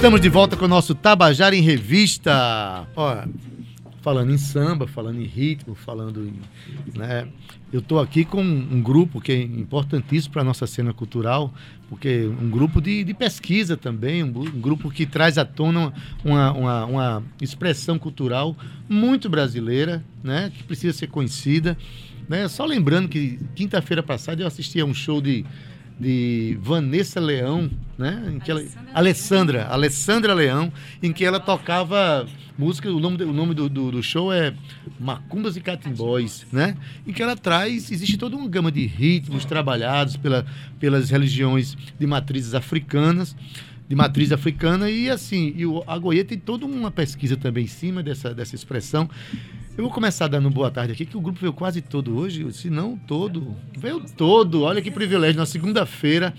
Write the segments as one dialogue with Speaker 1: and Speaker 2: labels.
Speaker 1: Estamos de volta com o nosso Tabajara em Revista. Olha, falando em samba, falando em ritmo, falando em. Né, eu estou aqui com um grupo que é importantíssimo para a nossa cena cultural, porque um grupo de, de pesquisa também, um, um, grupo que traz à tona uma, uma, uma, expressão cultural muito brasileira, né, que precisa ser conhecida. Né? Só lembrando que quinta-feira passada eu assisti a um show de de Vanessa Leão, né? Em que ela, Alessandra, Alessandra Leão, em que ela tocava música, o nome, o nome do, do, do, show é Macumbas e Catimbóis, né? Em que ela traz, existe toda uma gama de ritmos trabalhados pela, pelas religiões de matrizes africanas, de matriz africana, e assim, e o Agoie tem toda uma pesquisa também em cima dessa, dessa expressão. Eu vou começar dando boa tarde aqui, que o grupo veio quase todo hoje, se não todo. Veio todo. Olha que privilégio. Na segunda-feira.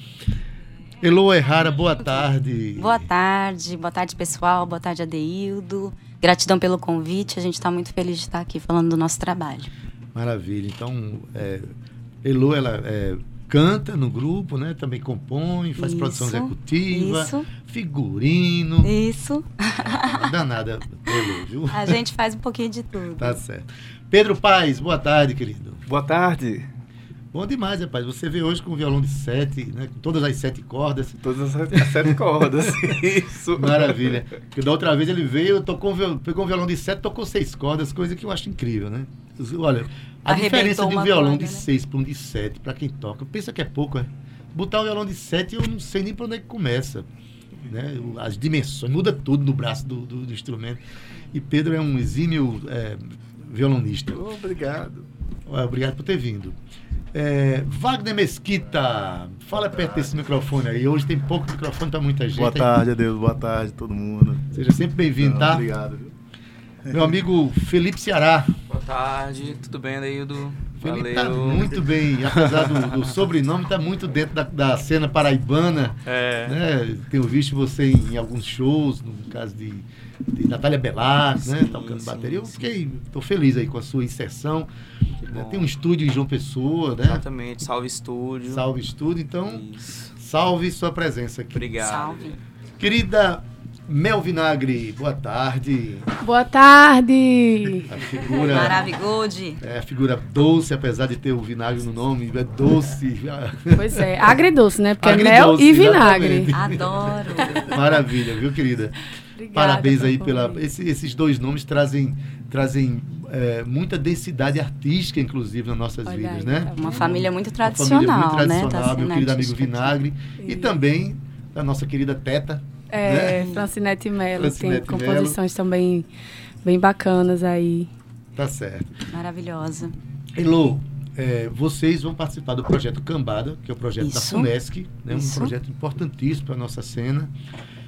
Speaker 1: Elo Errara, boa tarde.
Speaker 2: Boa tarde, boa tarde, pessoal. Boa tarde, Adeildo. Gratidão pelo convite. A gente está muito feliz de estar aqui falando do nosso trabalho.
Speaker 1: Maravilha. Então, é, Elo, ela é canta no grupo, né? Também compõe, faz isso, produção executiva, isso. figurino.
Speaker 2: Isso.
Speaker 1: Danada, viu?
Speaker 2: A gente faz um pouquinho de tudo.
Speaker 1: Tá certo. Pedro Paz, boa tarde, querido.
Speaker 3: Boa tarde.
Speaker 1: Bom demais, rapaz. Você veio hoje com um violão de sete, né? Com todas as sete cordas.
Speaker 3: Todas as sete cordas, isso.
Speaker 1: Maravilha. Porque da outra vez ele veio, tocou, pegou um violão de sete, tocou seis cordas, coisa que eu acho incrível, né? Olha, a diferença de um violão de 6 né? para um de 7, para quem toca, pensa que é pouco, é? Botar um violão de 7 eu não sei nem para onde é que começa. Né? As dimensões, muda tudo no braço do, do, do instrumento. E Pedro é um exímio é, violonista.
Speaker 3: Obrigado.
Speaker 1: Obrigado por ter vindo. É, Wagner Mesquita, fala perto desse microfone aí. Hoje tem pouco microfone para muita gente.
Speaker 3: Boa tarde, Adeus. Boa tarde, todo mundo.
Speaker 1: Seja sempre bem-vindo, tá?
Speaker 3: Obrigado. Viu?
Speaker 1: Meu amigo Felipe Ceará.
Speaker 4: Boa tarde, tudo bem, Leildo?
Speaker 1: Felipe tá muito bem, apesar do, do sobrenome, tá muito dentro da, da cena paraibana.
Speaker 4: É.
Speaker 1: Né? Tenho visto você em, em alguns shows, no caso de, de Natália Belar, né? Tocando sim, bateria. Eu fiquei, tô feliz aí com a sua inserção. Né? Tem um estúdio em João Pessoa, né?
Speaker 4: Exatamente, salve estúdio.
Speaker 1: Salve estúdio, então Isso. salve sua presença aqui.
Speaker 4: Obrigado.
Speaker 2: Salve.
Speaker 1: Querida Mel Vinagre, boa tarde.
Speaker 5: Boa tarde.
Speaker 1: A figura.
Speaker 2: Maravilhoso.
Speaker 1: É a figura doce, apesar de ter o vinagre no nome, é doce.
Speaker 5: Pois é, agridoce, né? Porque é mel e vinagre.
Speaker 2: Exatamente. Adoro.
Speaker 1: Maravilha, viu, querida? Obrigada, Parabéns aí pela. Esse, esses dois nomes trazem, trazem é, muita densidade artística, inclusive, nas nossas Olha vidas, aí, né?
Speaker 2: Uma família muito tradicional,
Speaker 1: Uma família muito
Speaker 2: né?
Speaker 1: tradicional, né? meu querido amigo Vinagre. Aqui. E também da nossa querida Teta,
Speaker 5: é, né? Francinete Mello, Francinete tem composições Mello. também bem bacanas aí.
Speaker 1: Tá certo.
Speaker 2: Maravilhosa.
Speaker 1: Elô, é, vocês vão participar do projeto Cambada, que é o projeto Isso. da FUNESC, né, um projeto importantíssimo para a nossa cena.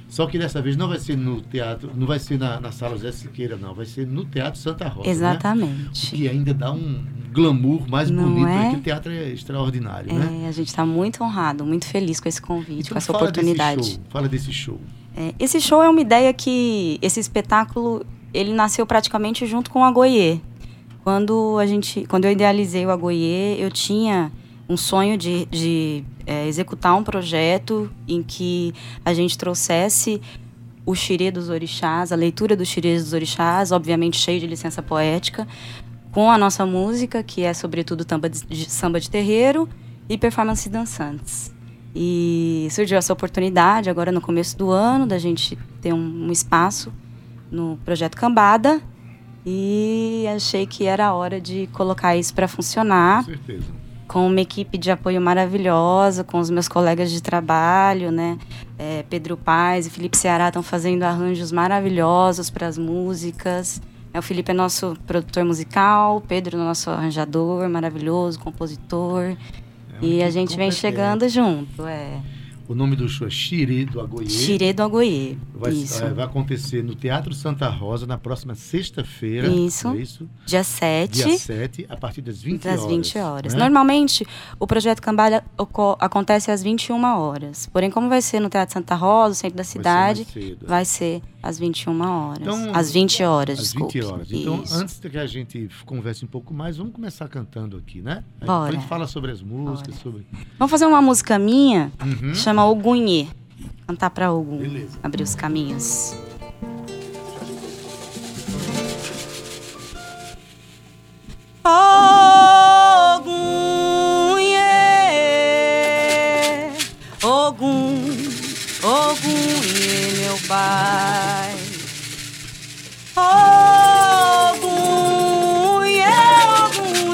Speaker 1: Só que dessa vez não vai ser no teatro, não vai ser na, na sala José Siqueira, não. Vai ser no Teatro Santa Rosa.
Speaker 2: Né? Exatamente.
Speaker 1: Né? Que ainda dá um glamour mais não bonito, é? porque o teatro é extraordinário,
Speaker 2: é,
Speaker 1: né?
Speaker 2: A gente está muito honrado, muito feliz com esse convite, então, com essa fala oportunidade.
Speaker 1: Desse show, fala desse show.
Speaker 2: É, esse show é uma ideia que esse espetáculo ele nasceu praticamente junto com o Agoie. Quando a gente, quando eu idealizei o Agoie, eu tinha um sonho de, de é, executar um projeto em que a gente trouxesse o xirê dos orixás, a leitura dos xirês dos orixás, obviamente cheio de licença poética, com a nossa música, que é sobretudo samba de, samba de terreiro e performances dançantes. E surgiu essa oportunidade agora no começo do ano da gente ter um, um espaço no projeto Cambada e achei que era a hora de colocar isso para funcionar.
Speaker 1: Com certeza
Speaker 2: com uma equipe de apoio maravilhosa, com os meus colegas de trabalho, né? É, Pedro Paz e Felipe Ceará estão fazendo arranjos maravilhosos para as músicas. É, o Felipe é nosso produtor musical, Pedro é nosso arranjador maravilhoso, compositor. É e a gente vem chegando junto, é.
Speaker 1: O nome do show é Xirê do Agoiê.
Speaker 2: Xirê do Agoiê.
Speaker 1: Vai,
Speaker 2: isso.
Speaker 1: É, vai acontecer no Teatro Santa Rosa na próxima sexta-feira.
Speaker 2: Isso.
Speaker 1: É isso.
Speaker 2: Dia 7.
Speaker 1: Dia 7, a partir das 20
Speaker 2: das
Speaker 1: horas.
Speaker 2: 20 horas. Né? Normalmente, o projeto Cambalha acontece às 21 horas. Porém, como vai ser no Teatro Santa Rosa, centro da cidade, vai ser, vai ser às 21 horas. Então, às 20 horas,
Speaker 1: às
Speaker 2: desculpe.
Speaker 1: 20 horas. Então, Isso. antes de que a gente converse um pouco mais, vamos começar cantando aqui, né?
Speaker 2: Bora.
Speaker 1: A gente fala sobre as músicas, Bora. sobre...
Speaker 2: Vamos fazer uma música minha, uhum. Chama Ogunhê. Cantar para algum.
Speaker 1: Beleza.
Speaker 2: Abrir os caminhos. Ogum, Ogum, yeah, meu pai.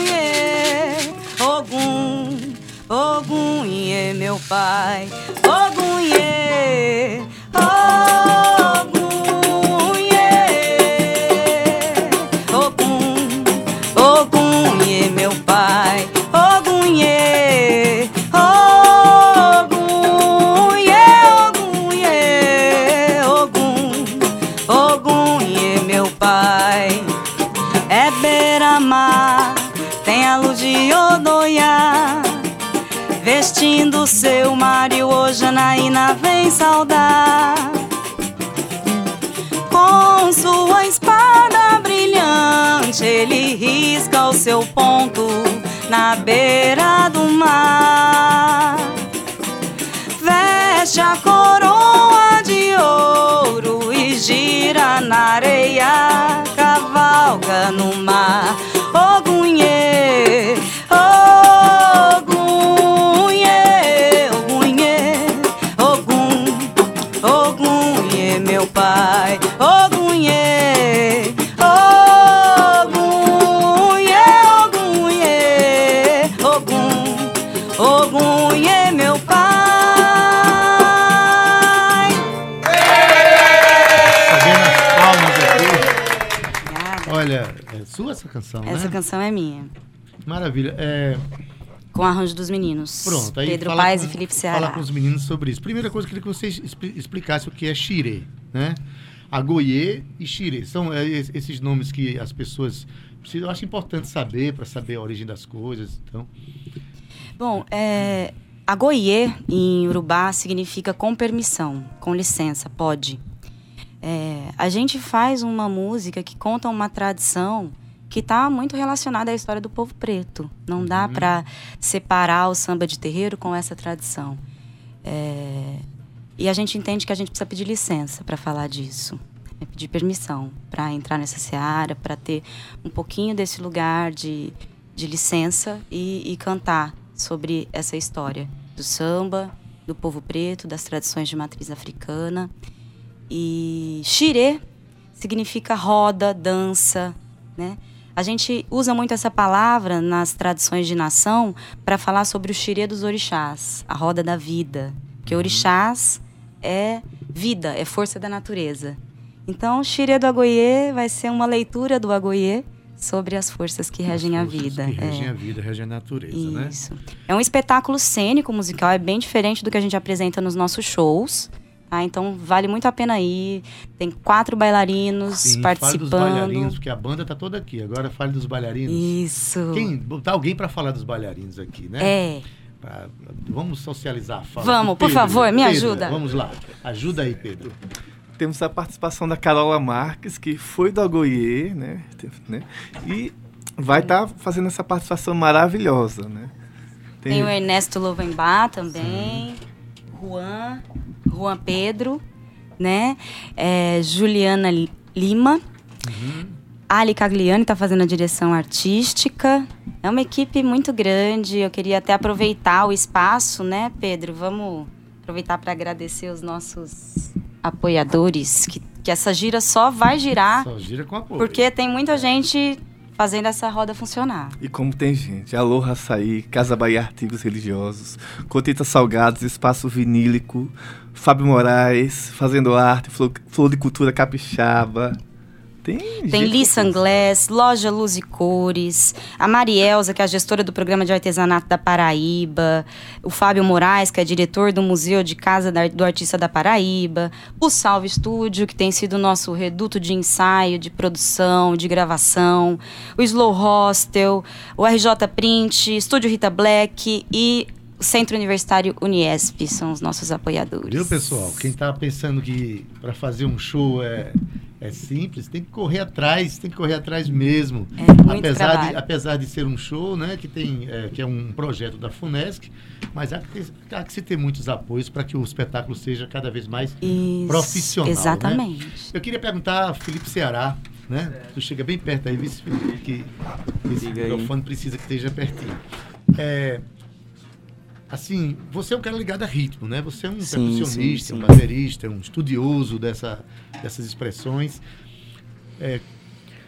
Speaker 2: Yeah. Ogum, Ogum, yeah, meu pai. Pai. É beira-mar, tem a luz de Odoiá. Vestindo seu Mário, hoje Anaína vem saudar. Com sua espada brilhante, ele risca o seu ponto na beira do mar. Veste a coroa de ouro e gira na areia, cavalga no mar. Ogunhê, ogunhê, ogunhê, ogum, ogunhê, meu pai. Ogunhê,
Speaker 1: sua essa canção,
Speaker 2: Essa
Speaker 1: né?
Speaker 2: canção é minha.
Speaker 1: Maravilha. É,
Speaker 2: Com arranjo dos meninos.
Speaker 1: pronto, aí
Speaker 2: Pedro Paes
Speaker 1: com-
Speaker 2: e Felipe
Speaker 1: Fala
Speaker 2: Ceará.
Speaker 1: com os meninos sobre isso. Primeira coisa, eu queria que você expli- explicasse o que é xirê, né? Agoiê e xirê. São é, es- esses nomes que as pessoas eu acho importante saber, para saber a origem das coisas. Então,
Speaker 2: Bom, é, agoiê em urubá significa com permissão, com licença, pode. É, a gente faz uma música que conta uma tradição que está muito relacionada à história do povo preto. Não dá
Speaker 1: Uhum.
Speaker 2: para separar o samba de terreiro com essa tradição. É, e a gente entende que a gente precisa pedir licença para falar disso. É pedir permissão para entrar nessa seara, para ter um pouquinho desse lugar de, de licença e, e cantar sobre essa história do samba, do povo preto, das tradições de matriz africana. E xirê significa roda, dança, né? A gente usa muito essa palavra nas tradições de nação para falar sobre o xirê dos orixás, a roda da vida. Porque orixás é vida, é força da natureza. Então, xirê do Agoiê vai ser uma leitura do Agoiê sobre as forças que regem a
Speaker 1: forças
Speaker 2: vida.
Speaker 1: Que regem
Speaker 2: é.
Speaker 1: a vida, regem a natureza, né?
Speaker 2: Isso. É um espetáculo cênico musical, é bem diferente do que a gente apresenta nos nossos shows. Tá? Então vale muito a pena ir. Tem quatro bailarinos
Speaker 1: Sim, fale dos
Speaker 2: participando.
Speaker 1: bailarinos, porque a banda tá toda aqui. Agora fale dos bailarinos.
Speaker 2: Isso.
Speaker 1: Quem, botar alguém para falar dos bailarinos aqui, né?
Speaker 2: É.
Speaker 1: Pra- vamos socializar a fala.
Speaker 2: Vamos, por favor, me ajuda.
Speaker 1: Vamos lá. Ajuda aí, Pedro.
Speaker 3: Temos a participação da Carola Marques, que foi do Agoiê, né? né? E vai estar fazendo essa participação maravilhosa, né?
Speaker 2: Tem o Ernesto Lovenbá também. Juan. Juan Pedro, né? É, Juliana Li- Lima. Ali Cagliani está fazendo a direção artística. É uma equipe muito grande. Eu queria até aproveitar o espaço, né, Pedro? Vamos aproveitar para agradecer os nossos apoiadores, que, que essa gira só vai girar
Speaker 1: Só gira com apoio.
Speaker 2: porque tem muita gente fazendo essa roda funcionar.
Speaker 3: E como tem gente, Aloha Açaí, Casa Bahia Artigos Religiosos, Cotita Salgados, Espaço Vinílico, Fábio Moraes, Fazendo Arte, Flo- Floricultura Capixaba. Tem
Speaker 2: Tem Lissa Anglés, Loja Luz e Cores, a Marielza, que é a gestora do programa de artesanato da Paraíba, o Fábio Moraes, que é diretor do Museu de Casa do Artista da Paraíba, o Salve Estúdio, que tem sido o nosso reduto de ensaio, de produção, de gravação, o Slow Hostel, o RJ Print, Estúdio Rita Black e o Centro Universitário Uniesp, são os nossos apoiadores.
Speaker 1: Viu, pessoal? Quem tá pensando que para fazer um show é, é simples, tem que correr atrás, tem que correr atrás mesmo.
Speaker 2: É muito
Speaker 1: apesar,
Speaker 2: trabalho.
Speaker 1: de, apesar de ser um show, né, que, tem, é, que é um projeto da FUNESC, mas há que, ter- há que se ter muitos apoios para que o espetáculo seja cada vez mais
Speaker 2: Isso,
Speaker 1: profissional. né?
Speaker 2: Exatamente.
Speaker 1: Eu queria perguntar a Felipe Ceará, né? Tu chega bem perto aí, vice Felipe, que esse microfone precisa que esteja pertinho. É, assim, você é um cara ligado a ritmo, né? Você é um
Speaker 4: Sim,
Speaker 1: percussionista,
Speaker 4: sim,
Speaker 1: um
Speaker 4: sim.
Speaker 1: baterista, um estudioso dessa, dessas expressões. É,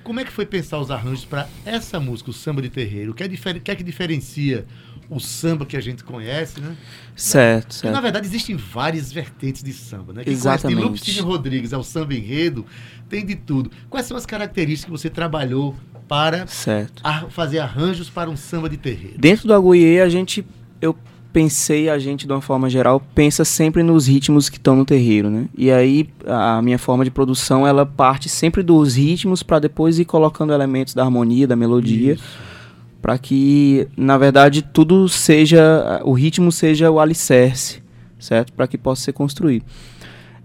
Speaker 1: como é que foi pensar os arranjos para essa música, o samba de terreiro? O que é, difer- o que é que diferencia o samba que a gente conhece, né?
Speaker 4: Certo,
Speaker 1: Porque,
Speaker 4: certo.
Speaker 1: na verdade, existem várias vertentes de samba, né? Quem
Speaker 4: Exatamente.
Speaker 1: de Lupicínio Rodrigues ao samba enredo, tem de tudo. Quais são as características que você trabalhou para
Speaker 4: Certo.
Speaker 1: ar- fazer arranjos para um samba de terreiro?
Speaker 4: Dentro do Aguiê, a gente, eu pensei, a gente, de uma forma geral, pensa sempre nos ritmos que estão no terreiro, né? E aí, a minha forma de produção, ela parte sempre dos ritmos para depois ir colocando elementos da harmonia, da melodia, para que, na verdade, tudo seja, o ritmo seja o alicerce, certo? Para que possa ser construído.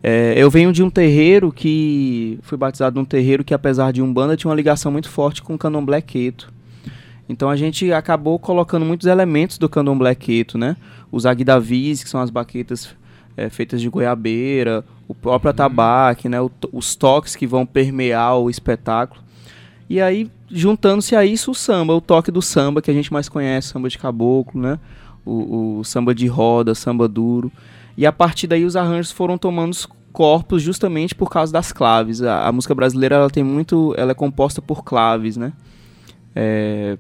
Speaker 4: É, eu venho de um terreiro que, fui batizado num terreiro que, apesar de umbanda, tinha uma ligação muito forte com o candomblé queto. Então a gente acabou colocando muitos elementos do candomblé queto, né? Os aguidavis, que são as baquetas é, feitas de goiabeira, o próprio atabaque, né? O os toques que vão permear o espetáculo. E aí, juntando-se a isso, o samba, o toque do samba, que a gente mais conhece, samba de caboclo, né? O, o samba de roda, samba duro. E a partir daí os arranjos foram tomando os corpos justamente por causa das claves. A, a música brasileira, ela tem muito... Ela é composta por claves, né? É,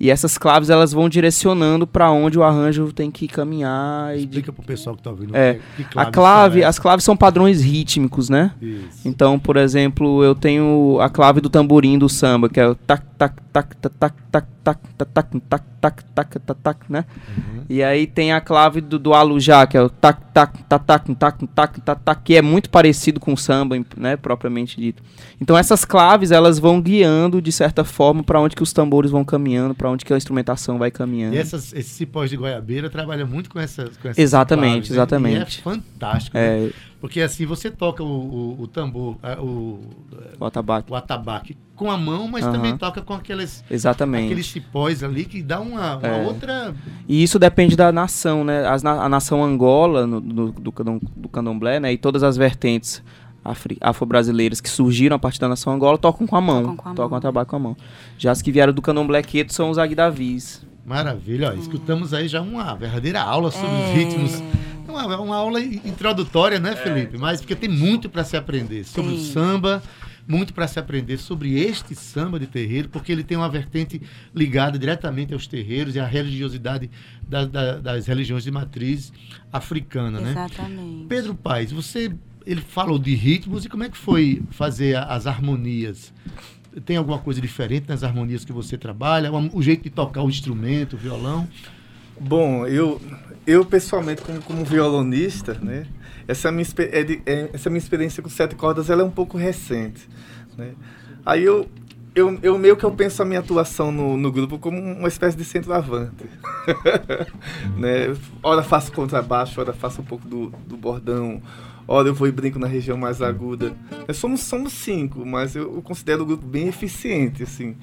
Speaker 4: e essas claves elas vão direcionando para onde o arranjo tem que caminhar. E de-
Speaker 1: Explica pro pessoal que tá ouvindo.
Speaker 4: É,
Speaker 1: que
Speaker 4: a
Speaker 1: claves
Speaker 4: clave, as claves são padrões rítmicos, né?
Speaker 1: Isso.
Speaker 4: Então, por exemplo, eu tenho a clave do tamborim do samba, que é o tac tac tac tac tac tac tac tac tac tac tac tac tac né?
Speaker 1: Uhum.
Speaker 4: E aí tem a clave do, do alujá, que é o tac tac tac tac tac tac tac tac, que é muito parecido com o samba, né, propriamente dito. Então essas claves, elas vão guiando de certa forma para onde que os tambores vão caminhando, para onde que a instrumentação vai caminhando.
Speaker 1: E essas, esses cipós de goiabeira trabalham muito com essas, com essas
Speaker 4: Exatamente,
Speaker 1: claves, né?
Speaker 4: exatamente.
Speaker 1: E é fantástico. né?
Speaker 4: É,
Speaker 1: Porque assim, você toca o, o, o tambor, o,
Speaker 4: o atabaque.
Speaker 1: o atabaque com a mão, mas
Speaker 4: Aham.
Speaker 1: também toca com aqueles,
Speaker 4: Exatamente.
Speaker 1: aqueles cipós ali que dá uma, uma
Speaker 4: É.
Speaker 1: outra.
Speaker 4: E isso depende da nação, né? As na- a nação Angola, no- do, do, do candomblé, né? E todas as vertentes afro-brasileiras que surgiram a partir da nação Angola tocam com a mão.
Speaker 2: Tocam com a
Speaker 4: Tocam
Speaker 2: mão.
Speaker 4: tabaco com a mão. Já as que vieram do candomblé queto são os aguidavis.
Speaker 1: Maravilha, ó, escutamos aí já uma verdadeira aula sobre os
Speaker 2: É.
Speaker 1: ritmos. É Uma, uma aula in- introdutória, né, Felipe? Mas porque tem muito para se aprender sobre o
Speaker 2: Tem.
Speaker 1: samba, muito para se aprender sobre este samba de terreiro, porque ele tem uma vertente ligada diretamente aos terreiros e à religiosidade da- da- das religiões de matriz africana, né?
Speaker 2: Exatamente.
Speaker 1: Pedro Paes, você ele falou de ritmos e como é que foi fazer as harmonias? Tem alguma coisa diferente nas harmonias que você trabalha? O o jeito de tocar o instrumento, o violão?
Speaker 3: Bom, eu, eu pessoalmente, como, como violonista, né, essa minha, é de- é- essa minha experiência com sete cordas ela é um pouco recente. Né? Aí eu, eu, eu meio que eu penso a minha atuação no, no grupo como uma espécie de centroavante. né? Ora faço contrabaixo, ora faço um pouco do, do bordão, ora eu vou e brinco na região mais aguda. Nós somos, somos cinco, mas eu, eu considero o grupo bem eficiente, assim,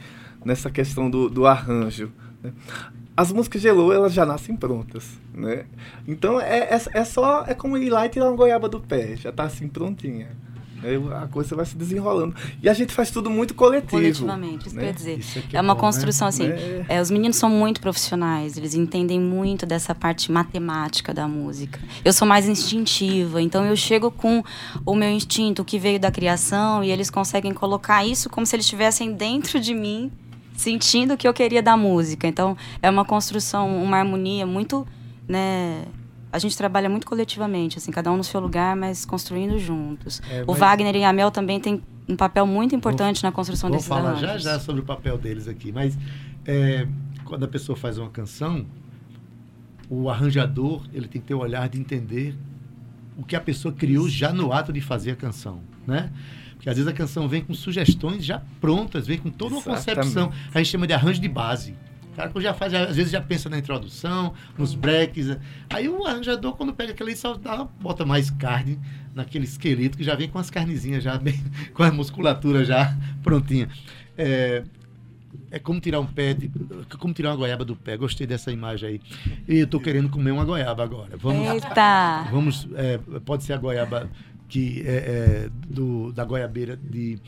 Speaker 3: nessa questão do, do arranjo. né? As músicas de Elo, elas já nascem prontas, né? Então é, é, é só, é como ir lá e tirar uma goiaba do pé, já tá assim prontinha. Aí a coisa vai se desenrolando. E a gente faz tudo muito coletivo.
Speaker 2: Coletivamente, isso
Speaker 3: né?
Speaker 2: quer dizer.
Speaker 1: Isso aqui
Speaker 2: É uma
Speaker 1: bom,
Speaker 2: construção
Speaker 1: né?
Speaker 2: assim.
Speaker 3: É.
Speaker 2: é, os meninos são muito profissionais, eles entendem muito dessa parte matemática da música. Eu sou mais instintiva, então eu chego com o meu instinto que veio da criação e eles conseguem colocar isso como se eles estivessem dentro de mim, sentindo o que eu queria da música. Então é uma construção, uma harmonia muito, né? A gente trabalha muito coletivamente, assim, cada um no seu lugar, mas construindo juntos.
Speaker 1: É,
Speaker 2: o
Speaker 1: mas-
Speaker 2: Wagner e a Mel também têm um papel muito importante na construção
Speaker 1: Vou
Speaker 2: desses
Speaker 1: falar já
Speaker 2: arranjos.
Speaker 1: já sobre o papel deles aqui, mas é, quando a pessoa faz uma canção, o arranjador ele tem que ter o olhar de entender o que a pessoa criou já no ato de fazer a canção, né? Porque às vezes a canção vem com sugestões já prontas, vem com toda uma
Speaker 3: Exatamente.
Speaker 1: concepção. A gente chama de arranjo de base. O cara já faz, às vezes já pensa na introdução, nos breaks. Aí o arranjador, quando pega aquele só dá, bota mais carne naquele esqueleto que já vem com as carnezinhas já bem, com a musculatura já prontinha. É, é como tirar um pé, de, como tirar uma goiaba do pé. Gostei dessa imagem aí. E eu tô querendo comer uma goiaba agora. Vamos,
Speaker 2: Eita!
Speaker 1: Vamos, é, pode ser a goiaba que é, é do, da goiabeira de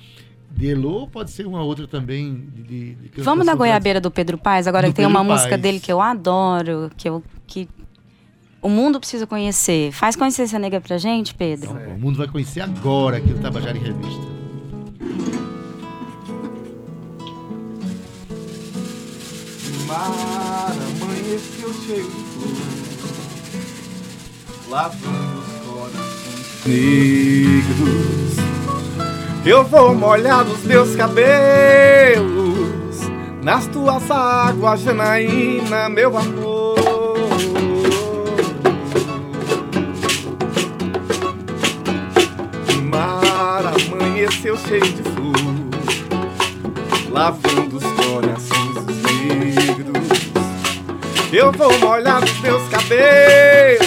Speaker 1: de Elô, pode ser uma outra também. De,
Speaker 2: de Vamos na goiabeira do Pedro Paes, agora do tem Pedro uma Paz. música dele que eu adoro, que, eu, que o mundo precisa conhecer. Faz Consciência Negra pra gente, Pedro.
Speaker 1: Então, o mundo vai conhecer agora aqui no Tabajara em Revista.
Speaker 3: Mar amanheceu cheio de flor, lavando negros eu vou molhar os meus cabelos nas tuas águas, Janaína, meu amor. Mar amanheceu cheio de flor, lavando os corações negros. Eu vou molhar os meus cabelos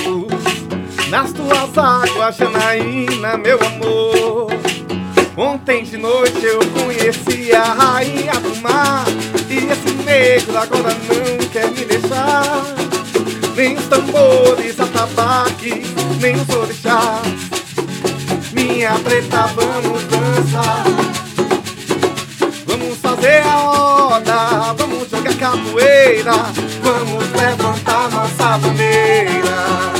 Speaker 3: nas tuas águas, Janaína, meu amor. Ontem de noite eu conheci a rainha do mar. E esse negro agora não quer me deixar. Nem os tambores, atabaques, nem os orixás. Minha preta, vamos dançar. Vamos fazer a roda, vamos jogar capoeira. Vamos levantar nossa bandeira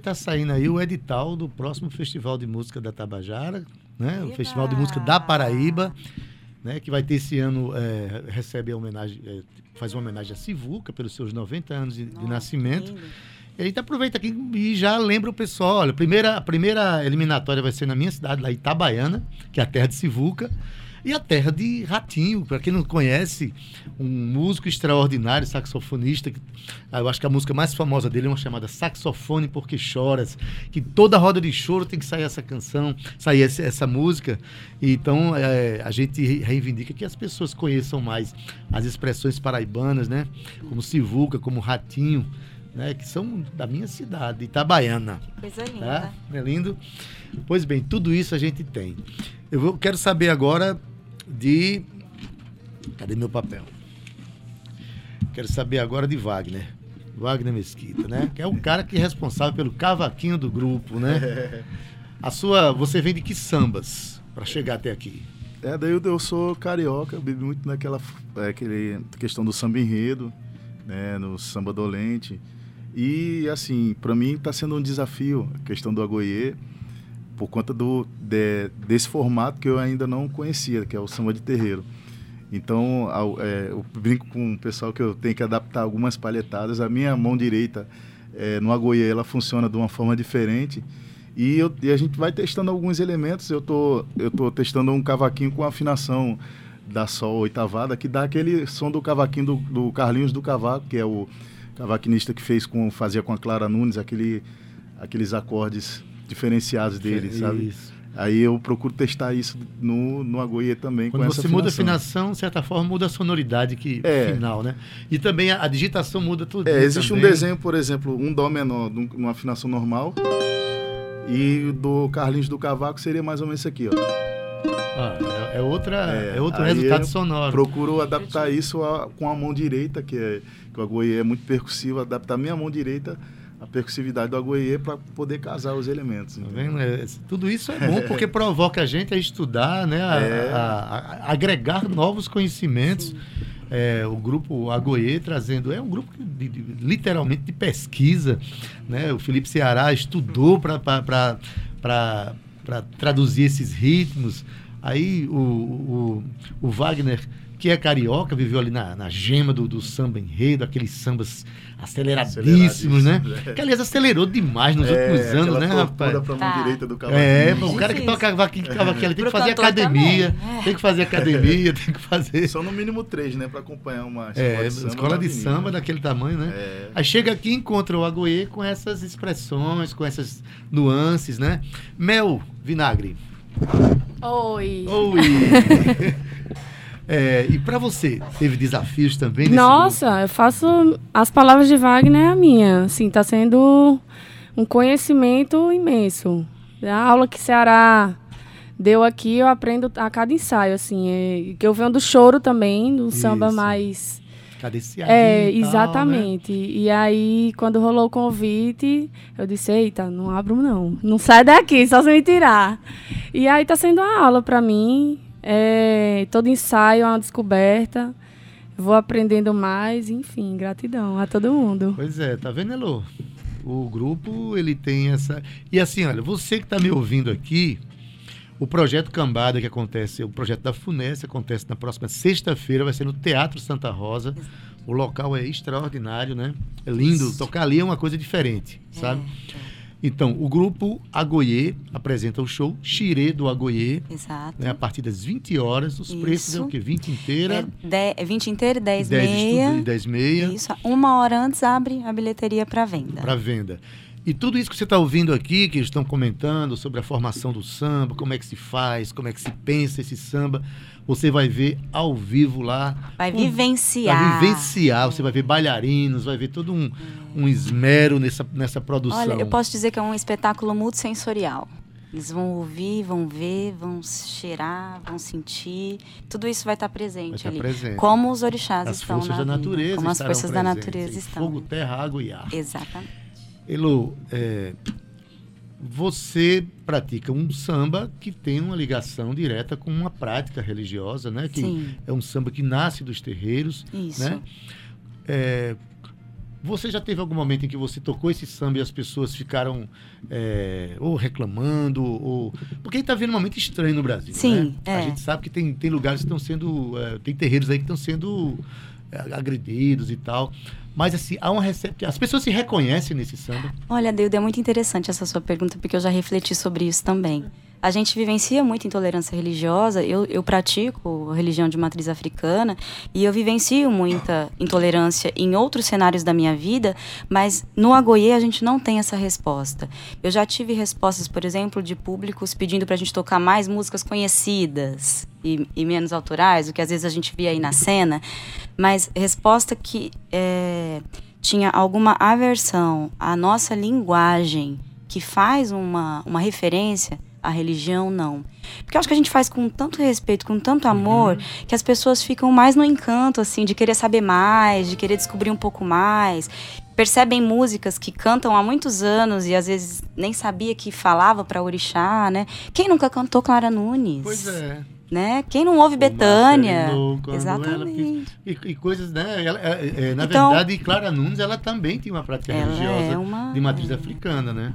Speaker 1: está saindo aí o edital do próximo Festival de Música da Tabajara, né? o Festival de Música da Paraíba, né? que vai ter esse ano, é, recebe a homenagem, é, faz uma homenagem a Sivuca pelos seus 90 anos de, Nossa, de nascimento. E a gente aproveita aqui e já lembra o pessoal, olha, a primeira, a primeira eliminatória vai ser na minha cidade, lá Itabaiana, que é a terra de Sivuca. E a terra de Ratinho, para quem não conhece, um músico extraordinário, saxofonista. Eu acho que a música mais famosa dele é uma chamada Saxofone Porque Choras, que toda roda de choro tem que sair essa canção, sair essa, essa música. Então é, a gente reivindica que as pessoas conheçam mais as expressões paraibanas, né? Como Sivuca, como Ratinho. Né, que são da minha cidade, Itabaiana.
Speaker 2: Coisa linda. Tá?
Speaker 1: É lindo? Pois bem, tudo isso a gente tem. Eu vou, quero saber agora de. Cadê meu papel? Quero saber agora de Wagner. Wagner Mesquita, né? Que é o cara que é responsável pelo cavaquinho do grupo, né? A sua. Você vem de que sambas para chegar até aqui?
Speaker 6: É, daí eu, eu sou carioca, eu bebi muito naquela é, aquele, questão do samba enredo, né? No samba dolente. E, assim, para mim está sendo um desafio a questão do agoiê por conta do, de, desse formato que eu ainda não conhecia, que é o samba de terreiro. Então, ao, é, eu brinco com o pessoal que eu tenho que adaptar algumas palhetadas. A minha mão direita é, no agoiê, ela funciona de uma forma diferente. E, eu, e, a gente vai testando alguns elementos. Eu tô, eu tô testando um cavaquinho com afinação da sol oitavada, que dá aquele som do cavaquinho do, do Carlinhos do Cavaco, que é o cavaquinista que fez com, fazia com a Clara Nunes, aquele, aqueles acordes diferenciados dele, isso. sabe? Aí eu procuro testar isso no, no Agoie também.
Speaker 1: Quando você muda a afinação, de certa forma, muda a sonoridade que, é. final, né? E também a, a digitação muda tudo.
Speaker 6: É, existe também. um desenho, por exemplo, um Dó menor numa afinação normal. E do Carlinhos do Cavaco seria mais ou menos isso aqui, ó.
Speaker 1: Ah, é, é, outra, é, é outro resultado sonoro.
Speaker 6: Procuro adaptar isso a, com a mão direita, que, é, que o Agoie é muito percussivo, adaptar minha mão direita a percussividade do agoiê para poder casar os elementos.
Speaker 1: Tá vendo? É, tudo isso é bom porque provoca a gente a estudar, né? A,
Speaker 6: É.
Speaker 1: a- a- agregar novos conhecimentos. É, o grupo Agoie trazendo. É um grupo que, de- de- literalmente de pesquisa. Né? O Felipe Ceará estudou para traduzir esses ritmos. Aí o, o, o Wagner, que é carioca, viveu ali na, na gema do, do samba enredo, aqueles sambas aceleradíssimos, né?
Speaker 6: É.
Speaker 1: Que aliás acelerou demais nos últimos anos, né, rapaz?
Speaker 6: pra mão
Speaker 2: Tá.
Speaker 6: direita do cavaquinho.
Speaker 1: É, o cara que tocava aqui, tocava aqui, ele tem que fazer academia,
Speaker 2: é.
Speaker 1: tem que fazer academia, tem que fazer.
Speaker 6: São no mínimo três, né? Pra acompanhar uma
Speaker 1: É,
Speaker 6: de samba.
Speaker 1: escola de
Speaker 6: avenida.
Speaker 1: samba daquele tamanho, né?
Speaker 6: É.
Speaker 1: Aí chega aqui e encontra o Agoê com essas expressões, com essas nuances, né? Mel, vinagre.
Speaker 5: Oi.
Speaker 1: Oi! É, e pra você, teve desafios também
Speaker 5: Nossa, eu faço as palavras de Wagner é a minha. Assim, tá sendo um conhecimento imenso. A aula que Ceará deu aqui, eu aprendo a cada ensaio, assim. É, que eu venho do choro também, do samba
Speaker 1: Isso.
Speaker 5: mais. É,
Speaker 1: e tal, né?
Speaker 5: exatamente. E aí, quando rolou o convite, eu disse, eita, não abro não. Não sai daqui, só se me tirar. E aí tá sendo uma aula pra mim. É, todo ensaio é uma descoberta. Vou aprendendo mais, enfim, gratidão a todo mundo.
Speaker 1: Pois é, tá vendo, Elô? O grupo, ele tem essa... E assim, olha, você que tá me ouvindo aqui, o projeto Cambada, que acontece, o projeto da FUNES, acontece na próxima sexta-feira, vai ser no Teatro Santa Rosa. O local é extraordinário, né? É lindo. Tocar ali é uma coisa diferente, sabe? Então, o grupo Agoie apresenta o show Xirê do Agoie,
Speaker 2: Exato.
Speaker 1: né? A partir das 20 horas. Os preços é o
Speaker 2: Isso.
Speaker 1: quê? 20 inteira,
Speaker 2: É, de, é 20 inteiro e 10,
Speaker 1: 10
Speaker 2: meia.
Speaker 1: estudo e 10 meia.
Speaker 2: Isso, uma hora antes abre a bilheteria para venda.
Speaker 1: para venda. E tudo isso que você está ouvindo aqui, que eles estão comentando sobre a formação do samba, como é que se faz, como é que se pensa esse samba, você vai ver ao vivo lá.
Speaker 2: Vai vivenciar.
Speaker 1: Vai vivenciar, você vai ver bailarinos, vai ver todo um, um esmero nessa, nessa produção.
Speaker 2: Olha, eu posso dizer que é um espetáculo multissensorial. Eles vão ouvir, vão ver, vão cheirar, vão sentir. Tudo isso vai estar
Speaker 1: Vai
Speaker 2: presente
Speaker 1: estar
Speaker 2: ali.
Speaker 1: presente.
Speaker 2: Como os orixás
Speaker 1: As
Speaker 2: estão
Speaker 1: forças
Speaker 2: na
Speaker 1: da
Speaker 2: vida,
Speaker 1: natureza
Speaker 2: Como as forças da
Speaker 1: presentes,
Speaker 2: natureza
Speaker 1: em
Speaker 2: estão.
Speaker 1: Fogo, terra, água e ar.
Speaker 2: Exatamente.
Speaker 1: Elo, é, você pratica um samba que tem uma ligação direta com uma prática religiosa, né? Que
Speaker 2: Sim,
Speaker 1: é um samba que nasce dos terreiros,
Speaker 2: isso.
Speaker 1: né? É, você já teve algum momento em que você tocou esse samba e as pessoas ficaram é, ou reclamando, ou. Porque está vendo um momento estranho no Brasil.
Speaker 2: Sim,
Speaker 1: né? A
Speaker 2: é.
Speaker 1: gente sabe que tem, tem lugares que estão sendo. é, tem terreiros aí que estão sendo é, agredidos e tal. Mas assim, há uma recepção. As pessoas se reconhecem nesse samba.
Speaker 2: Olha, Deildo, é muito interessante essa sua pergunta, porque eu já refleti sobre isso também. A gente vivencia muita intolerância religiosa. Eu, eu pratico religião de matriz africana e eu vivencio muita intolerância em outros cenários da minha vida, mas no Agoie a gente não tem essa resposta. Eu já tive respostas, por exemplo, de públicos pedindo para a gente tocar mais músicas conhecidas e, e menos autorais, o que às vezes a gente via aí na cena, mas resposta que é, tinha alguma aversão à nossa linguagem que faz uma, uma referência à religião, não. Porque eu acho que a gente faz com tanto respeito, com tanto amor, que as pessoas ficam mais no encanto, assim, de querer saber mais, de querer descobrir um pouco mais. Percebem músicas que cantam há muitos anos e às vezes nem sabia que falava para orixá, né? Quem nunca cantou Clara Nunes?
Speaker 1: Pois é.
Speaker 2: Né? Quem não ouve Betânia? Exatamente.
Speaker 1: E, e coisas, né? Ela, é, é, na
Speaker 2: Então-
Speaker 1: verdade, Clara Nunes, ela também tem uma prática religiosa
Speaker 2: é uma-
Speaker 1: de matriz africana, né?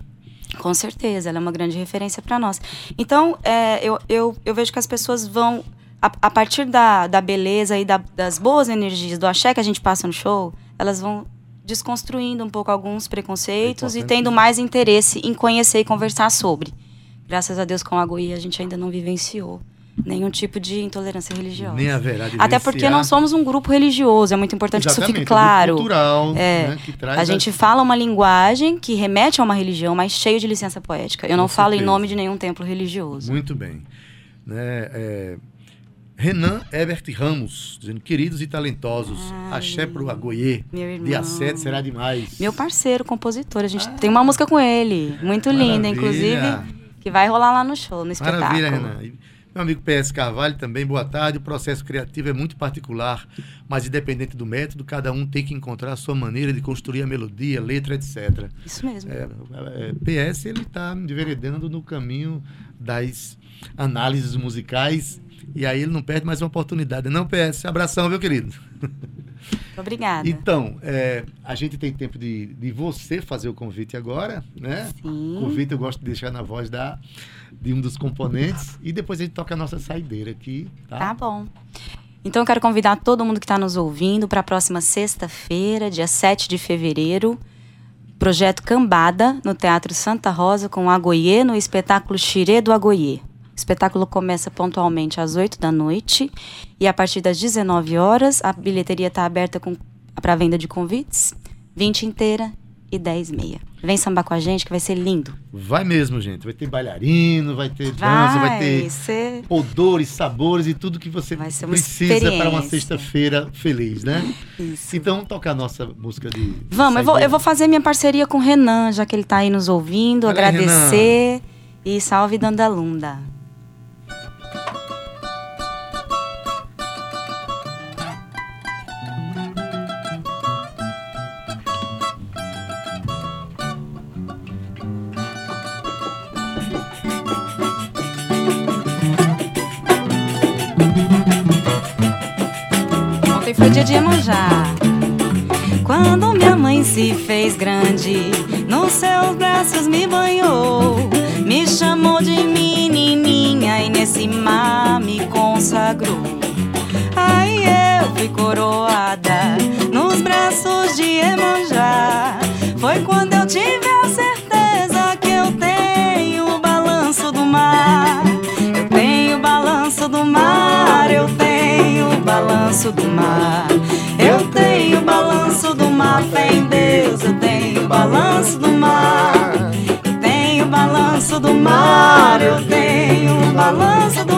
Speaker 2: Com certeza, ela é uma grande referência para nós. Então, é, eu, eu, eu vejo que as pessoas vão, a, a partir da, da beleza e da- das boas energias, do axé que a gente passa no show, elas vão desconstruindo um pouco alguns preconceitos e tendo mais interesse em conhecer e conversar sobre. Graças a Deus, com a Goi, a gente ainda não vivenciou nenhum tipo de intolerância religiosa.
Speaker 1: Nem haverá de
Speaker 2: Até porque não somos um grupo religioso, é muito importante que isso
Speaker 1: Exatamente,
Speaker 2: fique
Speaker 1: é um grupo
Speaker 2: claro.
Speaker 1: cultural,
Speaker 2: É,
Speaker 1: né, que traz
Speaker 2: A gente fala uma linguagem que remete a uma religião, mas cheio de licença poética. Eu não
Speaker 1: Com
Speaker 2: falo em
Speaker 1: certeza.
Speaker 2: nome de nenhum templo religioso.
Speaker 1: Muito bem. Né, é, Renan Ebert Ramos, dizendo, queridos e talentosos,
Speaker 2: Ai,
Speaker 1: axé pro
Speaker 2: irmão.
Speaker 1: dia 7 será demais.
Speaker 2: Meu parceiro, compositor. A gente tem uma música com ele. Muito linda,
Speaker 1: Maravilha.
Speaker 2: inclusive, que vai rolar lá no show, no espetáculo.
Speaker 1: Maravilha, Renan. Meu amigo PS Carvalho também, boa tarde. O processo criativo é muito particular, mas independente do método, cada um tem que encontrar a sua maneira de construir a melodia, letra, etc.
Speaker 2: Isso mesmo.
Speaker 1: É, é, PS ele está enveredando no caminho das análises musicais e aí ele não perde mais uma oportunidade. Não, PS, abração, meu querido.
Speaker 2: Obrigada.
Speaker 1: Então, é, a gente tem tempo de, de você fazer o convite agora, né?
Speaker 2: Sim.
Speaker 1: O convite eu gosto de deixar na voz da, de um dos componentes e depois a gente toca a nossa saideira aqui, tá?
Speaker 2: Tá bom. Então eu quero convidar todo mundo que está nos ouvindo para a próxima sexta-feira, dia 7 de fevereiro, projeto Cambada, no Teatro Santa Rosa, com o Agoiê, no espetáculo Xirê do Agoiê. O espetáculo começa pontualmente às 8 da noite e a partir das 19 horas a bilheteria está aberta para venda de convites, 20 inteira e 10 meia. Vem sambar com a gente que vai ser lindo.
Speaker 1: Vai mesmo, gente. Vai ter bailarino, vai ter dança, vai ter
Speaker 2: ser...
Speaker 1: odores, sabores e tudo que você
Speaker 2: Vai
Speaker 1: precisa para uma sexta-feira feliz, né?
Speaker 2: Isso.
Speaker 1: Então, tocar a nossa música de.
Speaker 2: Vamos, eu vou, eu vou fazer minha parceria com o Renan, já que ele está aí nos ouvindo,
Speaker 1: Olha aí,
Speaker 2: agradecer e salve Dandalunda. De Iemanjá. Quando minha mãe se fez grande, nos seus braços me banhou, me chamou de menininha e nesse mar me consagrou. Aí eu fui coroada nos braços de Iemanjá. Foi quando eu tive a certeza que eu tenho o balanço do mar. Eu tenho o balanço do mar, eu tenho o balanço do mar. balanço do mar, eu tenho um balanço do